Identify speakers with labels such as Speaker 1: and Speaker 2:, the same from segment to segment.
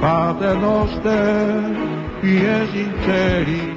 Speaker 1: Pater noster, interi.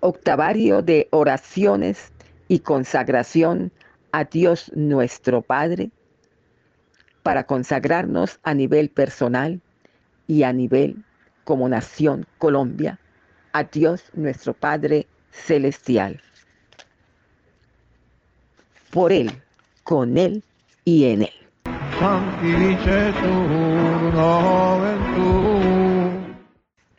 Speaker 2: Octavario de oraciones y consagración a Dios nuestro Padre para consagrarnos a nivel personal y a nivel como nación Colombia a Dios nuestro Padre celestial. Por Él, con Él y en Él.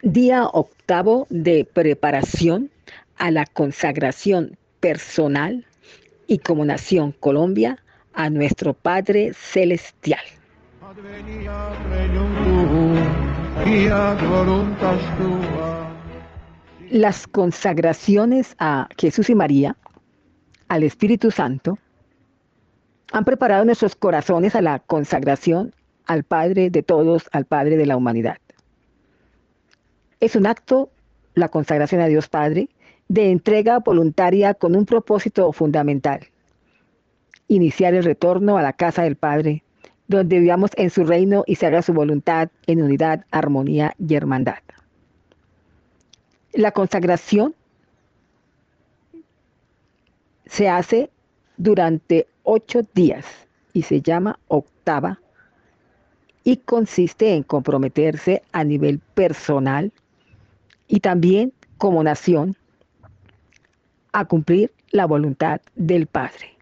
Speaker 2: Día octavo de preparación a la consagración personal y como nación Colombia a nuestro Padre Celestial. Las consagraciones a Jesús y María, al Espíritu Santo, han preparado nuestros corazones a la consagración al Padre de todos, al Padre de la humanidad. Es un acto, la consagración a Dios Padre, de entrega voluntaria con un propósito fundamental, iniciar el retorno a la casa del Padre, donde vivamos en su reino y se haga su voluntad en unidad, armonía y hermandad. La consagración se hace durante ocho días y se llama octava y consiste en comprometerse a nivel personal y también como nación a cumplir la voluntad del Padre.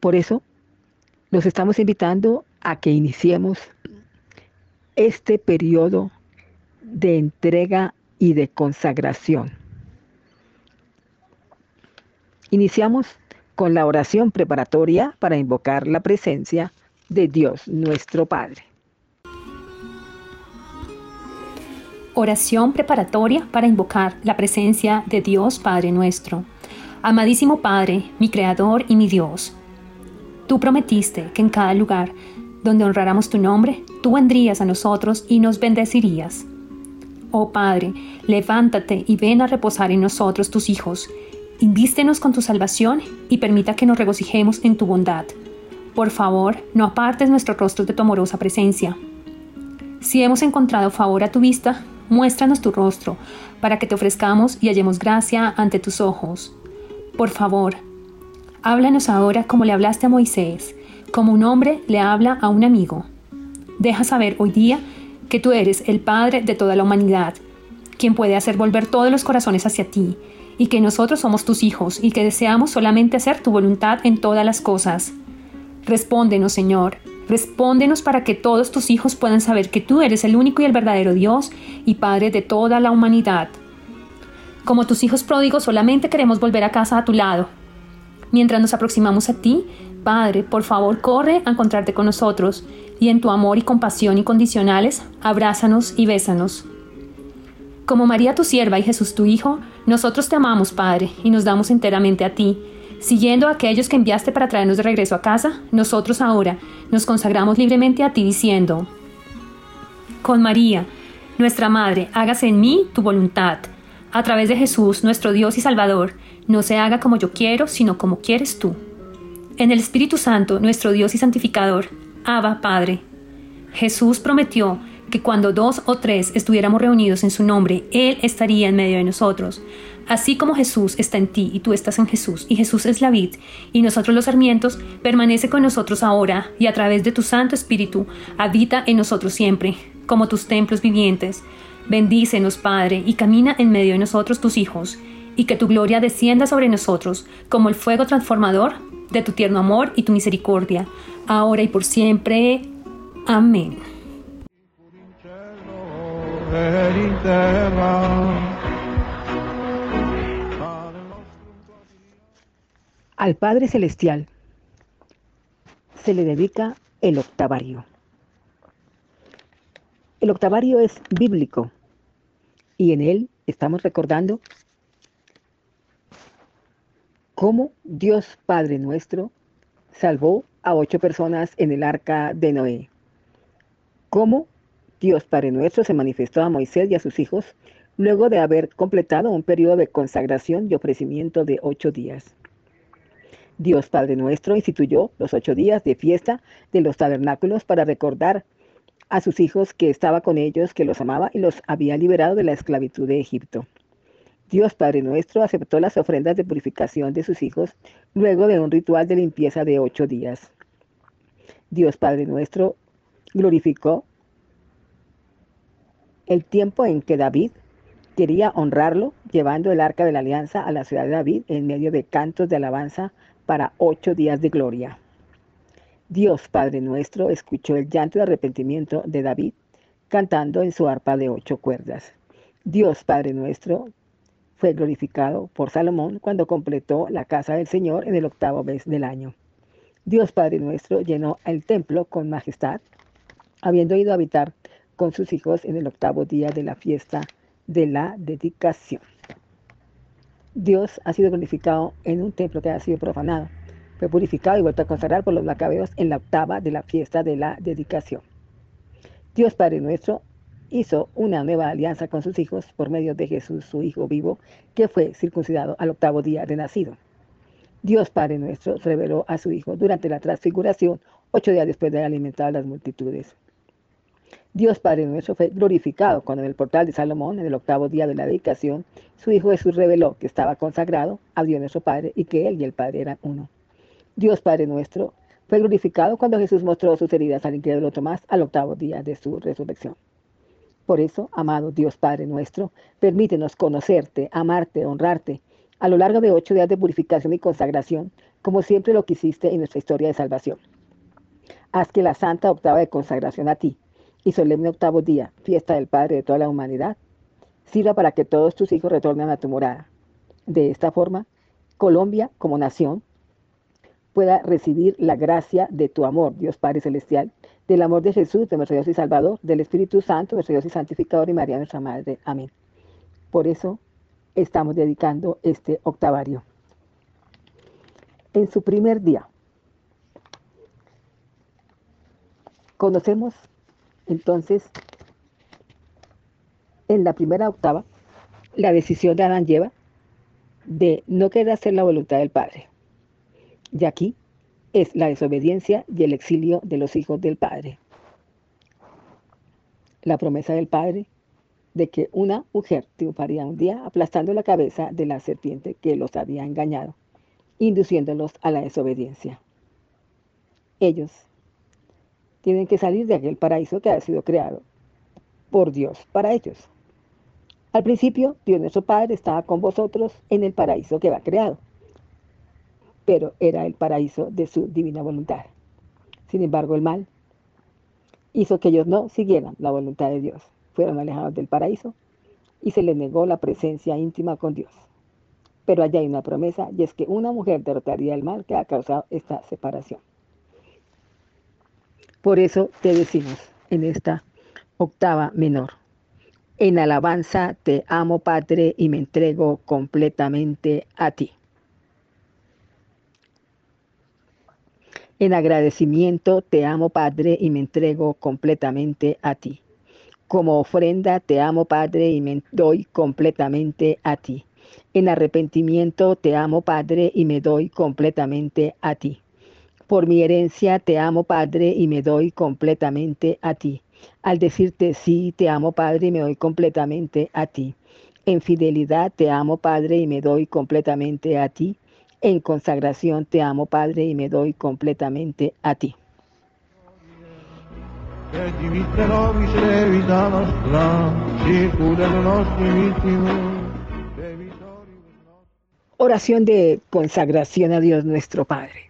Speaker 2: Por eso, los estamos invitando a que iniciemos este periodo de entrega y de consagración. Iniciamos con la oración preparatoria para invocar la presencia de Dios nuestro Padre.
Speaker 3: Oración preparatoria para invocar la presencia de Dios Padre nuestro. Amadísimo Padre, mi Creador y mi Dios, tú prometiste que en cada lugar donde honráramos tu nombre, tú vendrías a nosotros y nos bendecirías. Oh Padre, levántate y ven a reposar en nosotros tus hijos. Invístenos con tu salvación y permita que nos regocijemos en tu bondad. Por favor, no apartes nuestro rostro de tu amorosa presencia. Si hemos encontrado favor a tu vista, muéstranos tu rostro, para que te ofrezcamos y hallemos gracia ante tus ojos. Por favor, háblanos ahora como le hablaste a Moisés, como un hombre le habla a un amigo. Deja saber hoy día que tú eres el Padre de toda la humanidad, quien puede hacer volver todos los corazones hacia ti, y que nosotros somos tus hijos y que deseamos solamente hacer tu voluntad en todas las cosas. Respóndenos, Señor, Respóndenos para que todos tus hijos puedan saber que tú eres el único y el verdadero Dios y Padre de toda la humanidad. Como tus hijos pródigos solamente queremos volver a casa a tu lado. Mientras nos aproximamos a ti, Padre, por favor corre a encontrarte con nosotros y en tu amor y compasión incondicionales, abrázanos y bésanos. Como María tu sierva y Jesús tu Hijo, nosotros te amamos, Padre, y nos damos enteramente a ti Siguiendo a aquellos que enviaste para traernos de regreso a casa, nosotros ahora nos consagramos libremente a ti diciendo, con María, nuestra Madre, hágase en mí tu voluntad. A través de Jesús, nuestro Dios y Salvador, no se haga como yo quiero, sino como quieres tú. En el Espíritu Santo, nuestro Dios y Santificador, Abba, Padre. Jesús prometió que cuando dos o tres estuviéramos reunidos en su nombre, Él estaría en medio de nosotros. Así como Jesús está en ti y tú estás en Jesús, y Jesús es la vid, y nosotros los sarmientos, permanece con nosotros ahora, y a través de tu Santo Espíritu, habita en nosotros siempre, como tus templos vivientes. Bendícenos, Padre, y camina en medio de nosotros tus hijos, y que tu gloria descienda sobre nosotros, como el fuego transformador de tu tierno amor y tu misericordia, ahora y por siempre. Amén.
Speaker 2: Al Padre Celestial se le dedica el octavario. El octavario es bíblico y en él estamos recordando cómo Dios Padre nuestro salvó a ocho personas en el arca de Noé. Cómo Dios Padre nuestro se manifestó a Moisés y a sus hijos luego de haber completado un periodo de consagración y ofrecimiento de ocho días. Dios Padre nuestro instituyó los ocho días de fiesta de los tabernáculos para recordar a sus hijos que estaba con ellos, que los amaba y los había liberado de la esclavitud de Egipto. Dios Padre nuestro aceptó las ofrendas de purificación de sus hijos luego de un ritual de limpieza de ocho días. Dios Padre nuestro glorificó el tiempo en que David quería honrarlo, llevando el arca de la alianza a la ciudad de David en medio de cantos de alabanza para ocho días de gloria. Dios Padre nuestro escuchó el llanto de arrepentimiento de David cantando en su arpa de ocho cuerdas. Dios Padre nuestro fue glorificado por Salomón cuando completó la casa del Señor en el octavo mes del año. Dios Padre nuestro llenó el templo con majestad, habiendo ido a habitar con sus hijos en el octavo día de la fiesta de la dedicación. Dios ha sido glorificado en un templo que ha sido profanado. Fue purificado y vuelto a consagrar por los macabeos en la octava de la fiesta de la dedicación. Dios Padre nuestro hizo una nueva alianza con sus hijos por medio de Jesús, su Hijo vivo, que fue circuncidado al octavo día de nacido. Dios Padre nuestro reveló a su Hijo durante la transfiguración, ocho días después de haber alimentado a las multitudes. Dios Padre nuestro fue glorificado cuando en el portal de Salomón, en el octavo día de la dedicación, su Hijo Jesús reveló que estaba consagrado a Dios nuestro Padre y que Él y el Padre eran uno. Dios Padre nuestro fue glorificado cuando Jesús mostró sus heridas al incrédulo Tomás al octavo día de su resurrección. Por eso, amado Dios Padre nuestro, permítenos conocerte, amarte, honrarte, a lo largo de ocho días de purificación y consagración, como siempre lo quisiste en nuestra historia de salvación. Haz que la santa octava de consagración a ti y solemne octavo día, fiesta del Padre de toda la humanidad, sirva para que todos tus hijos retornen a tu morada. De esta forma, Colombia como nación pueda recibir la gracia de tu amor, Dios Padre Celestial, del amor de Jesús, de nuestro Dios y Salvador, del Espíritu Santo, nuestro Dios y Santificador y María nuestra Madre. Amén. Por eso estamos dedicando este octavario. En su primer día, conocemos entonces en la primera octava la decisión de Adán lleva de no querer hacer la voluntad del Padre. Y aquí es la desobediencia y el exilio de los hijos del Padre. La promesa del Padre de que una mujer triunfaría un día aplastando la cabeza de la serpiente que los había engañado, induciéndolos a la desobediencia. Ellos tienen que salir de aquel paraíso que ha sido creado por Dios para ellos. Al principio, Dios nuestro Padre estaba con vosotros en el paraíso que va creado pero era el paraíso de su divina voluntad. Sin embargo, el mal hizo que ellos no siguieran la voluntad de Dios. Fueron alejados del paraíso y se les negó la presencia íntima con Dios. Pero allá hay una promesa y es que una mujer derrotaría el mal que ha causado esta separación. Por eso te decimos en esta octava menor, en alabanza te amo Padre y me entrego completamente a ti. En agradecimiento te amo, Padre, y me entrego completamente a ti. Como ofrenda te amo, Padre, y me doy completamente a ti. En arrepentimiento te amo, Padre, y me doy completamente a ti. Por mi herencia te amo, Padre, y me doy completamente a ti. Al decirte sí, te amo, Padre, y me doy completamente a ti. En fidelidad te amo, Padre, y me doy completamente a ti. En consagración te amo, Padre, y me doy completamente a ti. Oración de consagración a Dios nuestro Padre.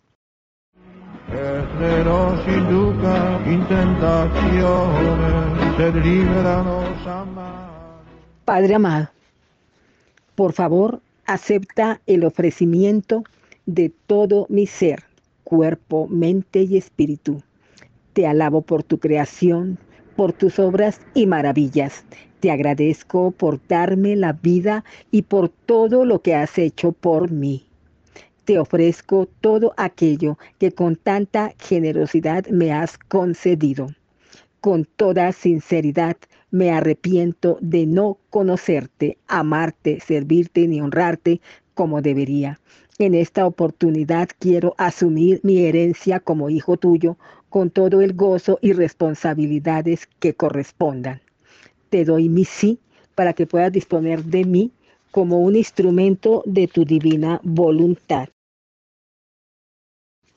Speaker 2: Padre amado, por favor, acepta el ofrecimiento de todo mi ser, cuerpo, mente y espíritu, Te alabo por tu creación, por tus obras y maravillas. Te agradezco por darme la vida y por todo lo que has hecho por mí. Te ofrezco todo aquello que con tanta generosidad me has concedido. Con toda sinceridad me arrepiento de no conocerte, amarte, servirte ni honrarte como debería. En esta oportunidad quiero asumir mi herencia como hijo tuyo con todo el gozo y responsabilidades que correspondan. Te doy mi sí para que puedas disponer de mí como un instrumento de tu divina voluntad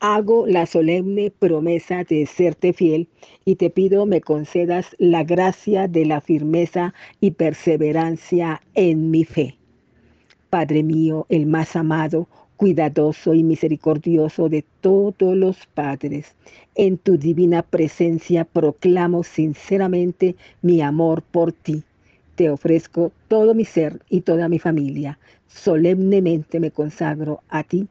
Speaker 2: hago la solemne promesa de serte fiel y te pido me concedas la gracia de la firmeza y perseverancia en mi fe. Padre mío, el más amado, cuidadoso y misericordioso de todos los padres, en tu divina presencia proclamo sinceramente mi amor por ti. Te ofrezco todo mi ser y toda mi familia. Solemnemente me consagro a ti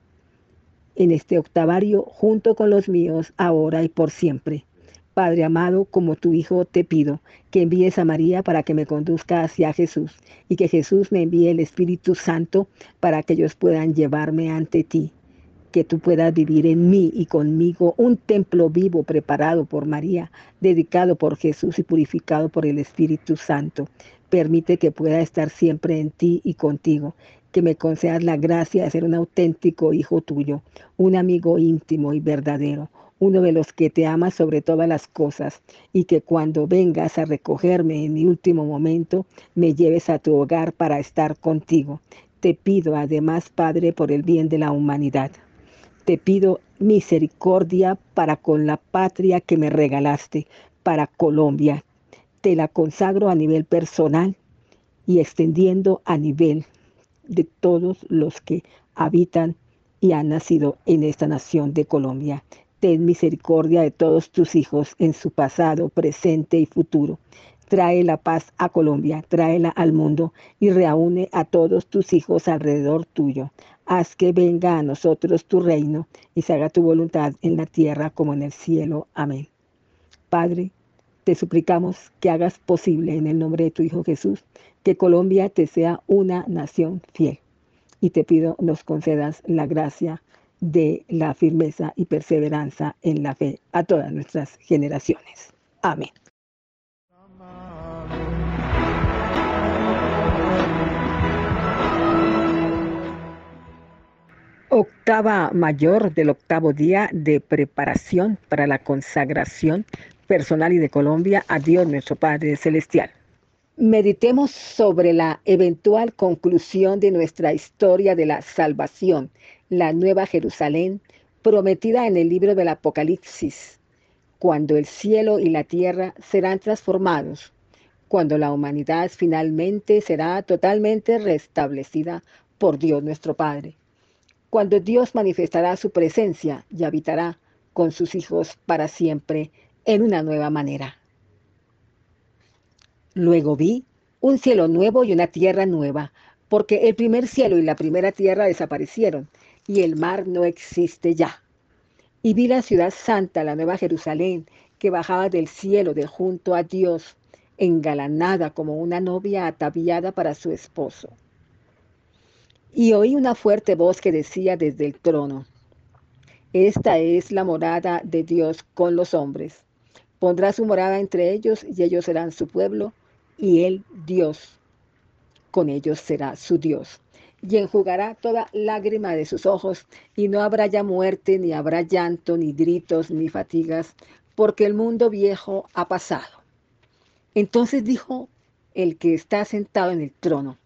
Speaker 2: en este octavario junto con los míos, ahora y por siempre. Padre amado, como tu Hijo te pido que envíes a María para que me conduzca hacia Jesús y que Jesús me envíe el Espíritu Santo para que ellos puedan llevarme ante ti. Que tú puedas vivir en mí y conmigo un templo vivo preparado por María, dedicado por Jesús y purificado por el Espíritu Santo. Permite que pueda estar siempre en ti y contigo que me concedas la gracia de ser un auténtico hijo tuyo, un amigo íntimo y verdadero, uno de los que te ama sobre todas las cosas, y que cuando vengas a recogerme en mi último momento, me lleves a tu hogar para estar contigo. Te pido además, Padre, por el bien de la humanidad. Te pido misericordia para con la patria que me regalaste, para Colombia. Te la consagro a nivel personal y extendiendo a nivel de todos los que habitan y han nacido en esta nación de Colombia. Ten misericordia de todos tus hijos en su pasado, presente y futuro. Trae la paz a Colombia, tráela al mundo y reúne a todos tus hijos alrededor tuyo. Haz que venga a nosotros tu reino y se haga tu voluntad en la tierra como en el cielo. Amén. Padre, te suplicamos que hagas posible en el nombre de tu Hijo Jesús que Colombia te sea una nación fiel. Y te pido nos concedas la gracia de la firmeza y perseverancia en la fe a todas nuestras generaciones. Amén. Octava mayor del octavo día de preparación para la consagración personal y de Colombia. A Dios nuestro Padre Celestial. Meditemos sobre la eventual conclusión de nuestra historia de la salvación, la Nueva Jerusalén, prometida en el libro del Apocalipsis, cuando el cielo y la tierra serán transformados, cuando la humanidad finalmente será totalmente restablecida por Dios nuestro Padre, cuando Dios manifestará su presencia y habitará con sus hijos para siempre en una nueva manera. Luego vi un cielo nuevo y una tierra nueva, porque el primer cielo y la primera tierra desaparecieron, y el mar no existe ya. Y vi la ciudad santa, la nueva Jerusalén, que bajaba del cielo de junto a Dios, engalanada como una novia ataviada para su esposo. Y oí una fuerte voz que decía desde el trono, Esta es la morada de Dios con los hombres. Pondrá su morada entre ellos y ellos serán su pueblo y él Dios con ellos será su Dios. Y enjugará toda lágrima de sus ojos, y no habrá ya muerte, ni habrá llanto, ni gritos, ni fatigas, porque el mundo viejo ha pasado. Entonces dijo el que está sentado en el trono,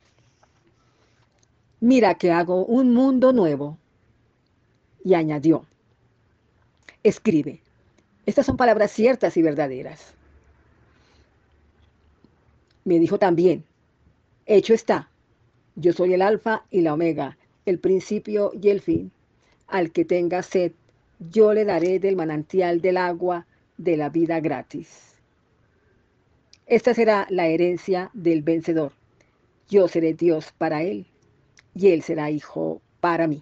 Speaker 2: mira que hago un mundo nuevo. Y añadió, escribe, estas son palabras ciertas y verdaderas. Me dijo también, hecho está, yo soy el alfa y la omega, el principio y el fin. Al que tenga sed, yo le daré del manantial del agua de la vida gratis. Esta será la herencia del vencedor. Yo seré Dios para él y él será hijo para mí.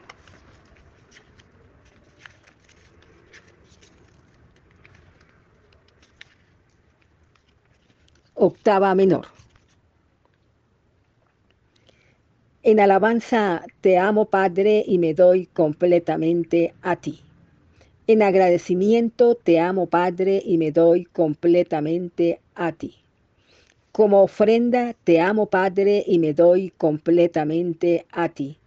Speaker 2: Octava menor. En alabanza te amo, Padre, y me doy completamente a ti. En agradecimiento te amo, Padre, y me doy completamente a ti. Como ofrenda te amo, Padre, y me doy completamente a ti.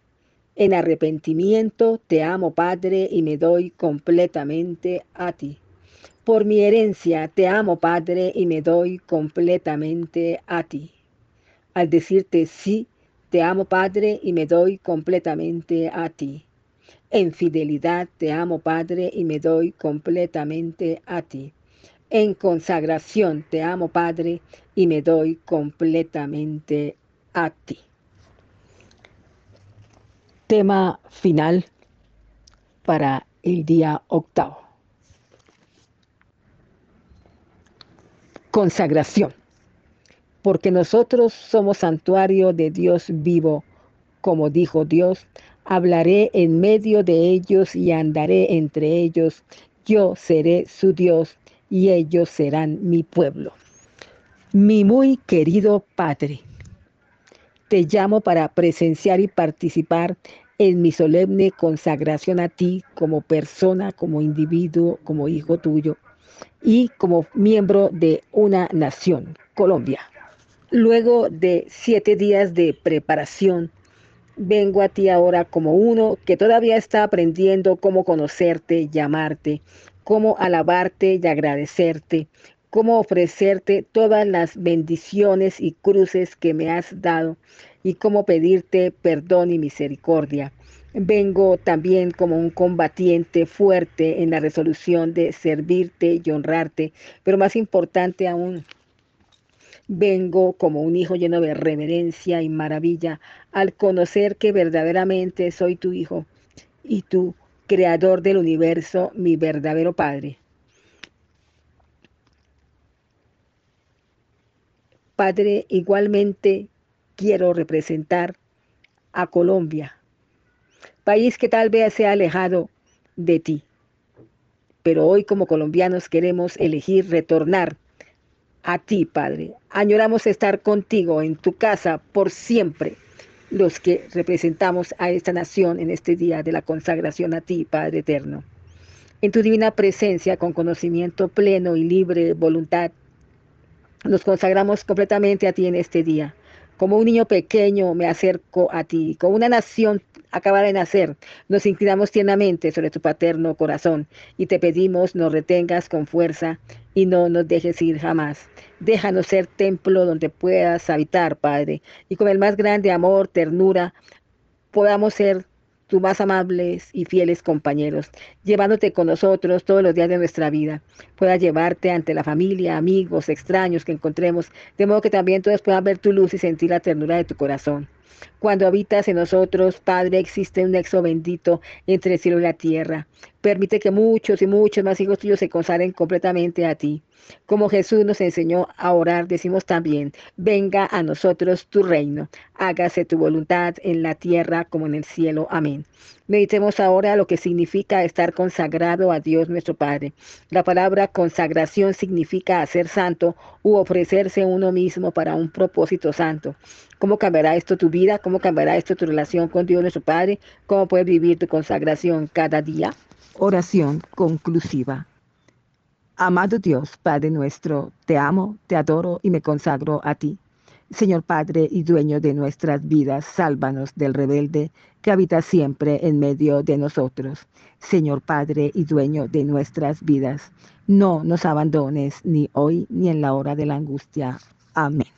Speaker 2: En arrepentimiento te amo, Padre, y me doy completamente a ti. Por mi herencia te amo, Padre, y me doy completamente a ti. Al decirte sí, te amo, Padre, y me doy completamente a ti. En fidelidad te amo, Padre, y me doy completamente a ti. En consagración te amo, Padre, y me doy completamente a ti. Tema final para el día octavo. Consagración porque nosotros somos santuario de Dios vivo. Como dijo Dios, hablaré en medio de ellos y andaré entre ellos. Yo seré su Dios y ellos serán mi pueblo. Mi muy querido Padre, te llamo para presenciar y participar en mi solemne consagración a ti como persona, como individuo, como hijo tuyo y como miembro de una nación, Colombia. Luego de siete días de preparación, vengo a ti ahora como uno que todavía está aprendiendo cómo conocerte, llamarte, cómo alabarte y agradecerte, cómo ofrecerte todas las bendiciones y cruces que me has dado y cómo pedirte perdón y misericordia. Vengo también como un combatiente fuerte en la resolución de servirte y honrarte, pero más importante aún, Vengo como un hijo lleno de reverencia y maravilla al conocer que verdaderamente soy tu hijo y tu creador del universo, mi verdadero Padre. Padre, igualmente quiero representar a Colombia, país que tal vez sea alejado de ti, pero hoy como colombianos queremos elegir retornar a ti, Padre. Añoramos estar contigo en tu casa por siempre, los que representamos a esta nación en este día de la consagración a ti, Padre eterno. En tu divina presencia, con conocimiento pleno y libre voluntad, nos consagramos completamente a ti en este día. Como un niño pequeño me acerco a ti, como una nación acaba de nacer, nos inclinamos tiernamente sobre tu paterno corazón y te pedimos nos retengas con fuerza y no nos dejes ir jamás. Déjanos ser templo donde puedas habitar, Padre, y con el más grande amor, ternura, podamos ser tus más amables y fieles compañeros, llevándote con nosotros todos los días de nuestra vida. Pueda llevarte ante la familia, amigos, extraños que encontremos, de modo que también todos puedan ver tu luz y sentir la ternura de tu corazón. Cuando habitas en nosotros, Padre, existe un nexo bendito entre el cielo y la tierra. Permite que muchos y muchos más hijos tuyos se consagren completamente a ti. Como Jesús nos enseñó a orar, decimos también, venga a nosotros tu reino, hágase tu voluntad en la tierra como en el cielo. Amén. Meditemos ahora lo que significa estar consagrado a Dios nuestro Padre. La palabra consagración significa hacer santo u ofrecerse uno mismo para un propósito santo. ¿Cómo cambiará esto tu vida? ¿Cómo cambiará esto tu relación con Dios nuestro Padre? ¿Cómo puedes vivir tu consagración cada día? Oración conclusiva. Amado Dios, Padre nuestro, te amo, te adoro y me consagro a ti. Señor Padre y dueño de nuestras vidas, sálvanos del rebelde que habita siempre en medio de nosotros. Señor Padre y dueño de nuestras vidas, no nos abandones ni hoy ni en la hora de la angustia. Amén.